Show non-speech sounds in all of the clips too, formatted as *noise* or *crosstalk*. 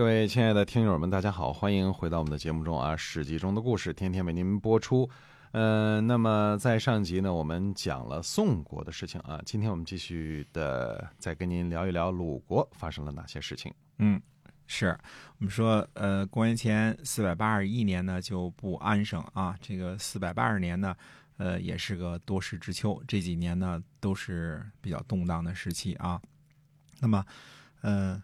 各位亲爱的听友们，大家好，欢迎回到我们的节目中啊，《史记》中的故事天天为您播出。呃，那么在上集呢，我们讲了宋国的事情啊，今天我们继续的再跟您聊一聊鲁国发生了哪些事情。嗯，是我们说，呃，公元前四百八十一年呢就不安生啊，这个四百八十年呢，呃，也是个多事之秋，这几年呢都是比较动荡的时期啊。那么，呃。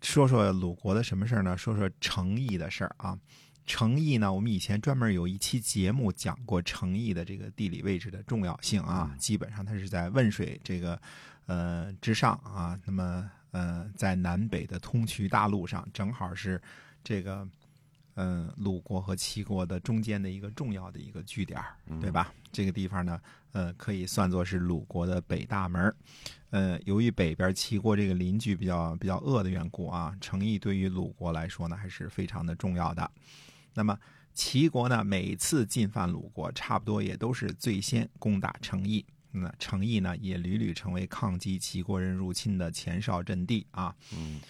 说说鲁国的什么事儿呢？说说成邑的事儿啊。成邑呢，我们以前专门有一期节目讲过成邑的这个地理位置的重要性啊。基本上它是在汶水这个呃之上啊，那么呃在南北的通衢大路上，正好是这个嗯鲁国和齐国的中间的一个重要的一个据点，对吧？这个地方呢，呃，可以算作是鲁国的北大门。呃，由于北边齐国这个邻居比较比较恶的缘故啊，成邑对于鲁国来说呢还是非常的重要的。那么齐国呢每次进犯鲁国，差不多也都是最先攻打成邑。那成邑呢也屡屡成为抗击齐国人入侵的前哨阵地啊。嗯，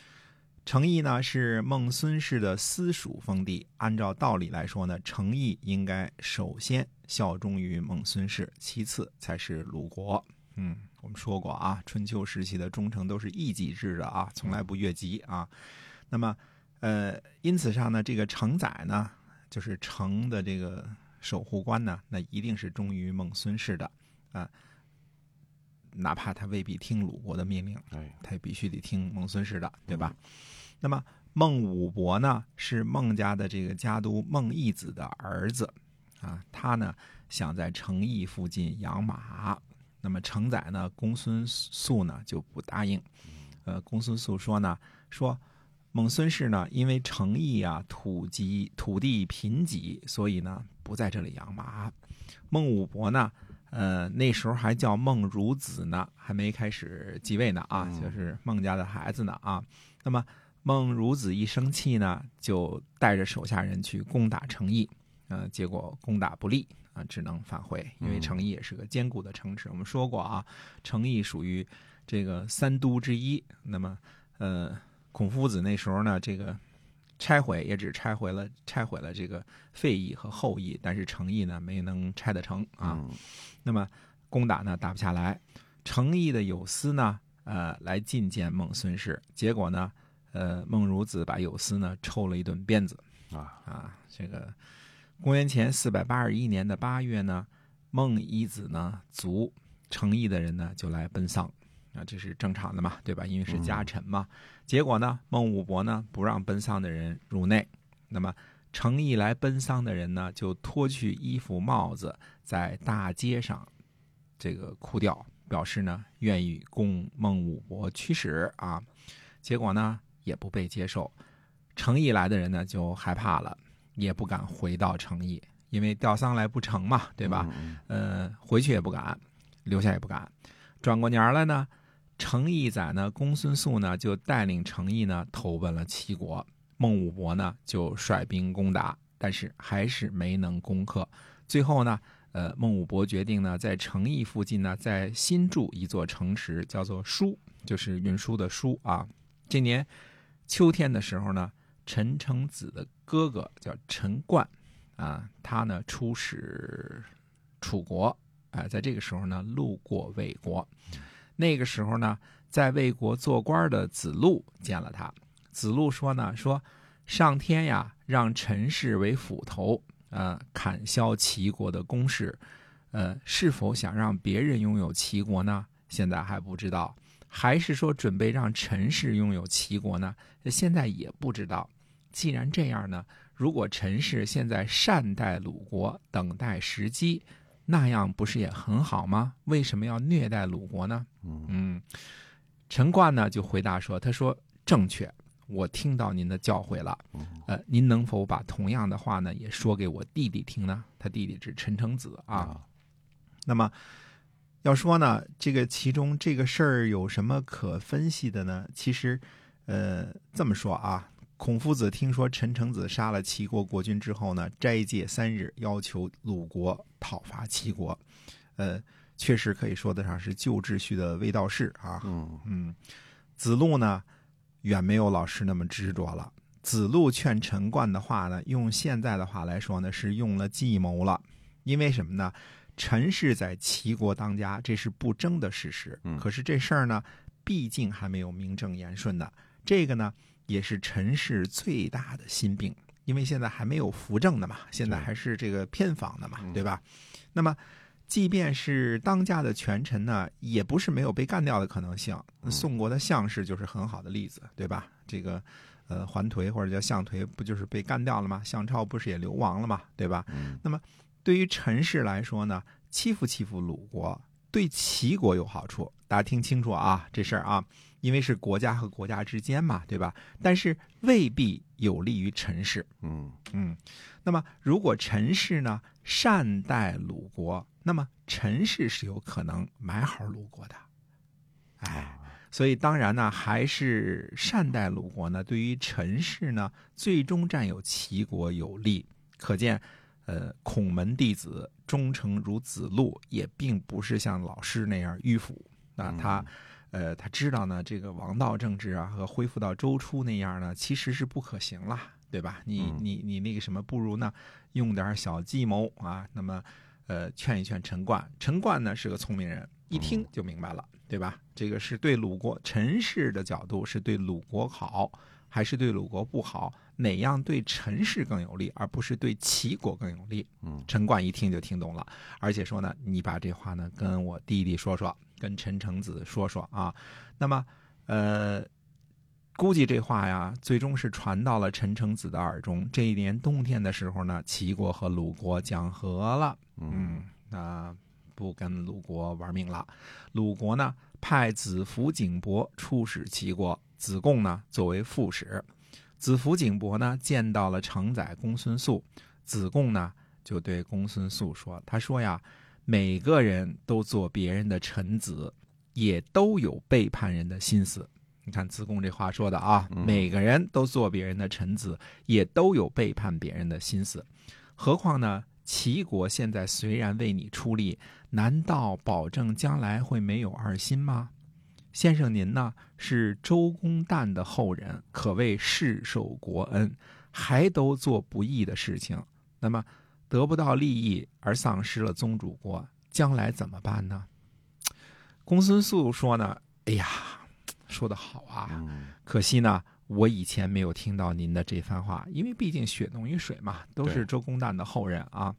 成邑呢是孟孙氏的私属封地，按照道理来说呢，成邑应该首先效忠于孟孙氏，其次才是鲁国。嗯。我们说过啊，春秋时期的忠诚都是一己制的啊，从来不越级啊。那么，呃，因此上呢，这个城宰呢，就是城的这个守护官呢，那一定是忠于孟孙氏的啊，哪怕他未必听鲁国的命令，哎，他也必须得听孟孙氏的，对吧？那么，孟武伯呢，是孟家的这个家督孟义子的儿子啊，他呢想在城邑附近养马。那么承载呢，公孙素呢就不答应。呃，公孙素说呢，说孟孙氏呢因为城邑啊土瘠土地贫瘠，所以呢不在这里养马。孟武伯呢，呃那时候还叫孟孺子呢，还没开始继位呢啊，就是孟家的孩子呢啊。那么孟孺子一生气呢，就带着手下人去攻打成邑，呃，结果攻打不利。啊，只能返回，因为成邑也是个坚固的城池。我们说过啊，成邑属于这个三都之一。那么，呃，孔夫子那时候呢，这个拆毁也只拆毁了拆毁了这个废邑和后邑，但是成邑呢没能拆得成啊。那么攻打呢打不下来，成邑的有司呢，呃，来觐见孟孙氏，结果呢，呃，孟孺子把有司呢抽了一顿鞭子啊啊，这个。公元前四百八十一年的八月呢，孟夷子呢族成邑的人呢就来奔丧，啊，这是正常的嘛，对吧？因为是家臣嘛。结果呢，孟武伯呢不让奔丧的人入内，那么诚意来奔丧的人呢就脱去衣服帽子，在大街上这个哭掉，表示呢愿意供孟武伯驱使啊。结果呢也不被接受，诚意来的人呢就害怕了。也不敢回到诚意，因为吊丧来不成嘛，对吧？呃，回去也不敢，留下也不敢。转过年来呢，成邑宰呢，公孙素呢就带领成邑呢投奔了齐国。孟武伯呢就率兵攻打，但是还是没能攻克。最后呢，呃，孟武伯决定呢在成邑附近呢再新筑一座城池，叫做书，就是运输的书啊。这年秋天的时候呢。陈成子的哥哥叫陈冠，啊，他呢出使楚国，啊，在这个时候呢路过魏国，那个时候呢在魏国做官的子路见了他，子路说呢说上天呀让陈氏为斧头，呃，砍削齐国的攻势，呃，是否想让别人拥有齐国呢？现在还不知道，还是说准备让陈氏拥有齐国呢？现在也不知道。既然这样呢，如果陈氏现在善待鲁国，等待时机，那样不是也很好吗？为什么要虐待鲁国呢？嗯，陈冠呢就回答说：“他说正确，我听到您的教诲了，呃，您能否把同样的话呢也说给我弟弟听呢？他弟弟是陈成子啊。那么要说呢，这个其中这个事儿有什么可分析的呢？其实，呃，这么说啊，孔夫子听说陈成子杀了齐国国君之后呢，斋戒三日，要求鲁国讨伐齐国，呃，确实可以说得上是旧秩序的卫道士啊。嗯嗯，子路呢，远没有老师那么执着了。子路劝陈冠的话呢，用现在的话来说呢，是用了计谋了。因为什么呢？陈氏在齐国当家，这是不争的事实。嗯可是这事儿呢，毕竟还没有名正言顺的。这个呢，也是陈氏最大的心病，因为现在还没有扶正的嘛，现在还是这个偏房的嘛，嗯对吧？那么，即便是当家的权臣呢，也不是没有被干掉的可能性。嗯宋国的项氏就是很好的例子，对吧？这个。呃，桓颓或者叫项颓，不就是被干掉了吗？项超不是也流亡了吗？对吧？嗯那么对于陈氏来说呢，欺负欺负鲁国，对齐国有好处。大家听清楚啊，这事儿啊，因为是国家和国家之间嘛，对吧？但是未必有利于陈氏。嗯嗯，那么如果陈氏呢善待鲁国，那么陈氏是有可能买好鲁国的。哎，所以当然呢，还是善待鲁国呢，对于陈氏呢，最终占有齐国有利。可见，呃，孔门弟子忠诚如子路，也并不是像老师那样迂腐那。他，呃，他知道呢，这个王道政治啊和恢复到周初那样呢，其实是不可行了，对吧？你嗯你你那个什么，不如呢，用点小计谋啊。那么，呃，劝一劝陈冠。陈冠呢是个聪明人，一听就明白了，对吧？这个是对鲁国陈氏的角度是对鲁国好，还是对鲁国不好？哪样对陈氏更有利，而不是对齐国更有利？嗯陈冠一听就听懂了，而且说呢，你把这话呢跟我弟弟说说，跟陈成子说说啊。那么，呃，估计这话呀，最终是传到了陈成子的耳中。这一年冬天的时候呢，齐国和鲁国讲和了，嗯，那不跟鲁国玩命了。鲁国呢，派子服景伯出使齐国，子贡呢作为副使。子服景伯呢见到了承载公孙述，子贡呢就对公孙述说：“他说呀，每个人都做别人的臣子，也都有背叛人的心思。你看子贡这话说的啊，嗯每个人都做别人的臣子，也都有背叛别人的心思。何况呢，齐国现在虽然为你出力，难道保证将来会没有二心吗？先生您呢是周公旦的后人，可谓世受国恩，还都做不义的事情，那么得不到利益而丧失了宗主国，将来怎么办呢？公孙述说呢：“哎呀，说得好啊，嗯可惜呢，我以前没有听到您的这番话，因为毕竟血浓于水嘛，都是周公旦的后人啊。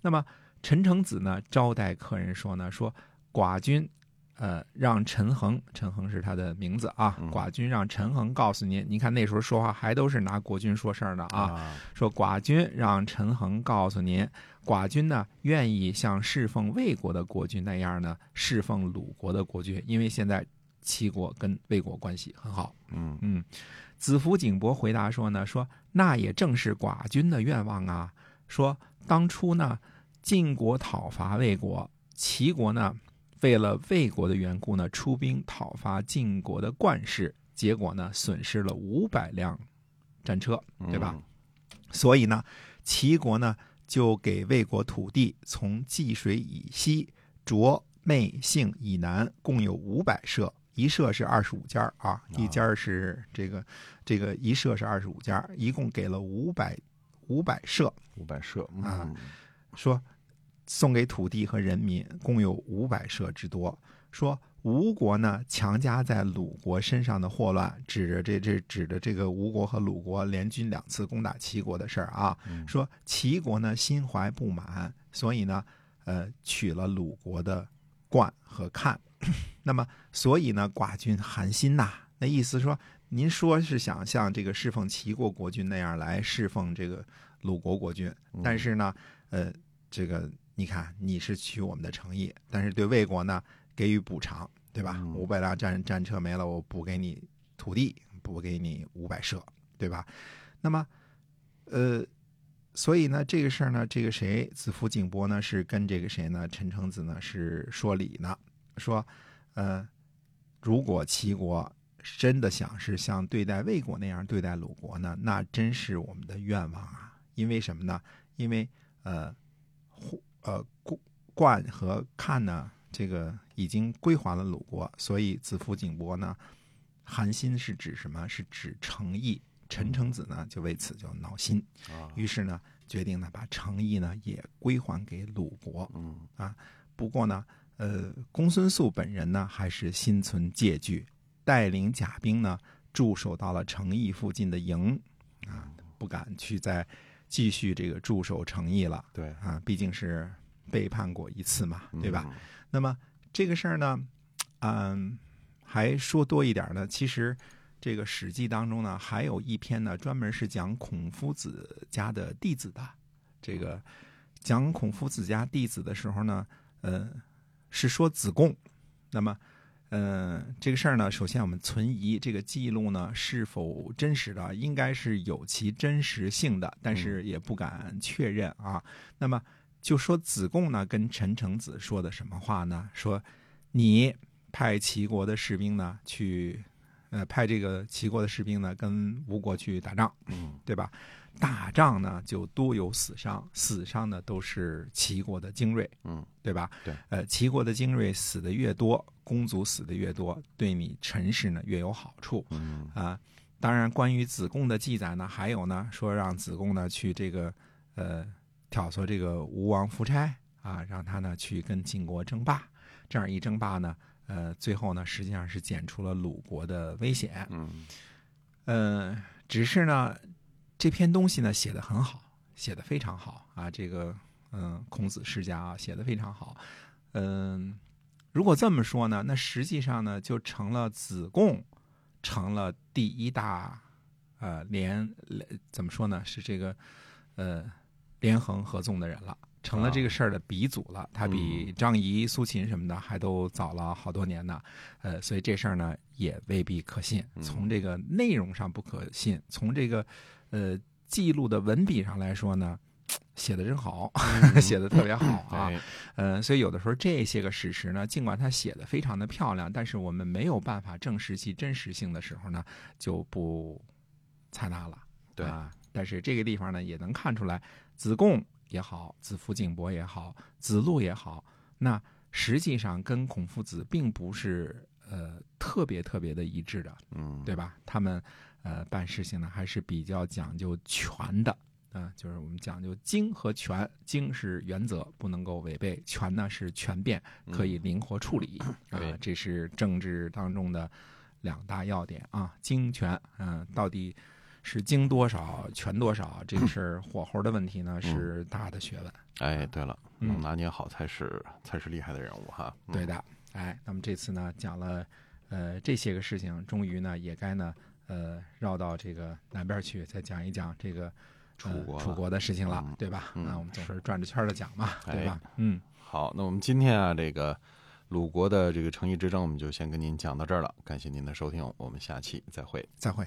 那么陈承子呢，招待客人说呢，说寡君，呃，让陈恒，陈恒是他的名字啊，嗯寡君让陈恒告诉您，您看那时候说话还都是拿国君说事儿呢啊，啊说寡君让陈恒告诉您，寡君呢愿意像侍奉魏国的国君那样呢侍奉鲁国的国君，因为现在齐国跟魏国关系很好。嗯嗯，子服景伯回答说呢，说那也正是寡君的愿望啊。说当初呢，晋国讨伐魏国，齐国呢为了魏国的缘故呢，出兵讨伐晋国的冠氏，结果呢损失了五百辆战车，对吧？？所以呢，齐国呢就给魏国土地，从济水以西、涿、昧、杏以南，共有五百社，一社是二十五家儿啊，一家儿是这个这个一社是二十五家儿，一共给了五百五百社，五百社啊嗯说送给土地和人民共有五百舍之多。说吴国呢强加在鲁国身上的祸乱，指着这这指着这个吴国和鲁国联军两次攻打齐国的事儿啊。嗯说齐国呢心怀不满，所以呢，呃，取了鲁国的冠和看。*clears throat* 那么，所以呢，寡君寒心呐。那意思说，您说是想像这个侍奉齐国国君那样来侍奉这个鲁国国君，嗯但是呢，呃，这个你看你是取我们的诚意，但是对魏国呢给予补偿，对吧？嗯五百辆战战车没了，我补给你土地，补给你五百舍，对吧？那么，呃，所以呢，这个事儿呢，这个谁子服景伯呢，是跟这个谁呢，陈成子呢是说理呢，说，呃，如果齐国真的想是像对待魏国那样对待鲁国呢，那真是我们的愿望啊！因为什么呢？因为呃，户呃冠和看呢，这个已经归还了鲁国，所以子服景伯呢，寒心是指什么？是指诚意。陈成子呢，就为此就恼心，于是呢，决定呢把诚意呢也归还给鲁国。嗯啊，不过呢，呃，公孙素本人呢还是心存戒惧，带领甲兵呢驻守到了城邑附近的营，啊，不敢去再继续这个驻守诚意了。对啊，毕竟是背叛过一次嘛，对吧？嗯那么这个事儿呢，嗯，还说多一点呢，其实。这个《史记》当中呢，还有一篇呢，专门是讲孔夫子家的弟子的。这个讲孔夫子家弟子的时候呢，呃，是说子贡。那么，呃，这个事儿呢，首先我们存疑这个记录呢是否真实的，应该是有其真实性的，但是也不敢确认啊。那么就说子贡呢跟陈成子说的什么话呢？说你派齐国的士兵呢去。呃，派这个齐国的士兵呢，跟吴国去打仗，嗯，对吧？打仗呢，就多有死伤，死伤呢都是齐国的精锐，嗯，对吧？对，呃，齐国的精锐死的越多，公族死的越多，对你陈氏呢越有好处，嗯啊。当然，关于子贡的记载呢，还有呢，说让子贡呢去这个呃挑唆这个吴王夫差啊，让他呢去跟晋国争霸，这样一争霸呢。呃，最后呢，实际上是减除了鲁国的危险。嗯，呃，只是呢，这篇东西呢写的很好，写的非常好啊。这个，嗯，孔子世家啊，写的非常好。嗯，如果这么说呢，那实际上呢，就成了子贡成了第一大呃联怎么说呢？是这个呃连横合纵的人了。成了这个事儿的鼻祖了，他比张仪、苏秦什么的还都早了好多年呢。呃，所以这事儿呢也未必可信。从这个内容上不可信，从这个呃记录的文笔上来说呢，写的真好，*laughs* 写的特别好啊。呃，所以有的时候这些个史实呢，尽管他写的非常的漂亮，但是我们没有办法证实其真实性的时候呢，就不采纳了。对啊，但是这个地方呢，也能看出来子贡。也好，子服景伯也好，子路也好，那实际上跟孔夫子并不是呃特别特别的一致的，嗯，对吧？他们呃办事情呢还是比较讲究权的，啊，就是我们讲究精和权，精是原则不能够违背，权呢是权变，可以灵活处理 *clears throat* 啊，这是政治当中的两大要点啊，精权，嗯，到底。是精多少，全多少，这个是火候的问题呢，是大的学问。哎，对了，能拿捏好才是才是厉害的人物哈。对的，哎，那么这次呢讲了呃这些个事情，终于呢也该呢呃绕到这个南边去，再讲一讲这个楚国楚国的事情了，对吧？那我们总是转着圈的讲嘛，对吧？嗯，好，那我们今天啊这个鲁国的这个诚意之争，我们就先跟您讲到这儿了。感谢您的收听，我们下期再会，再会。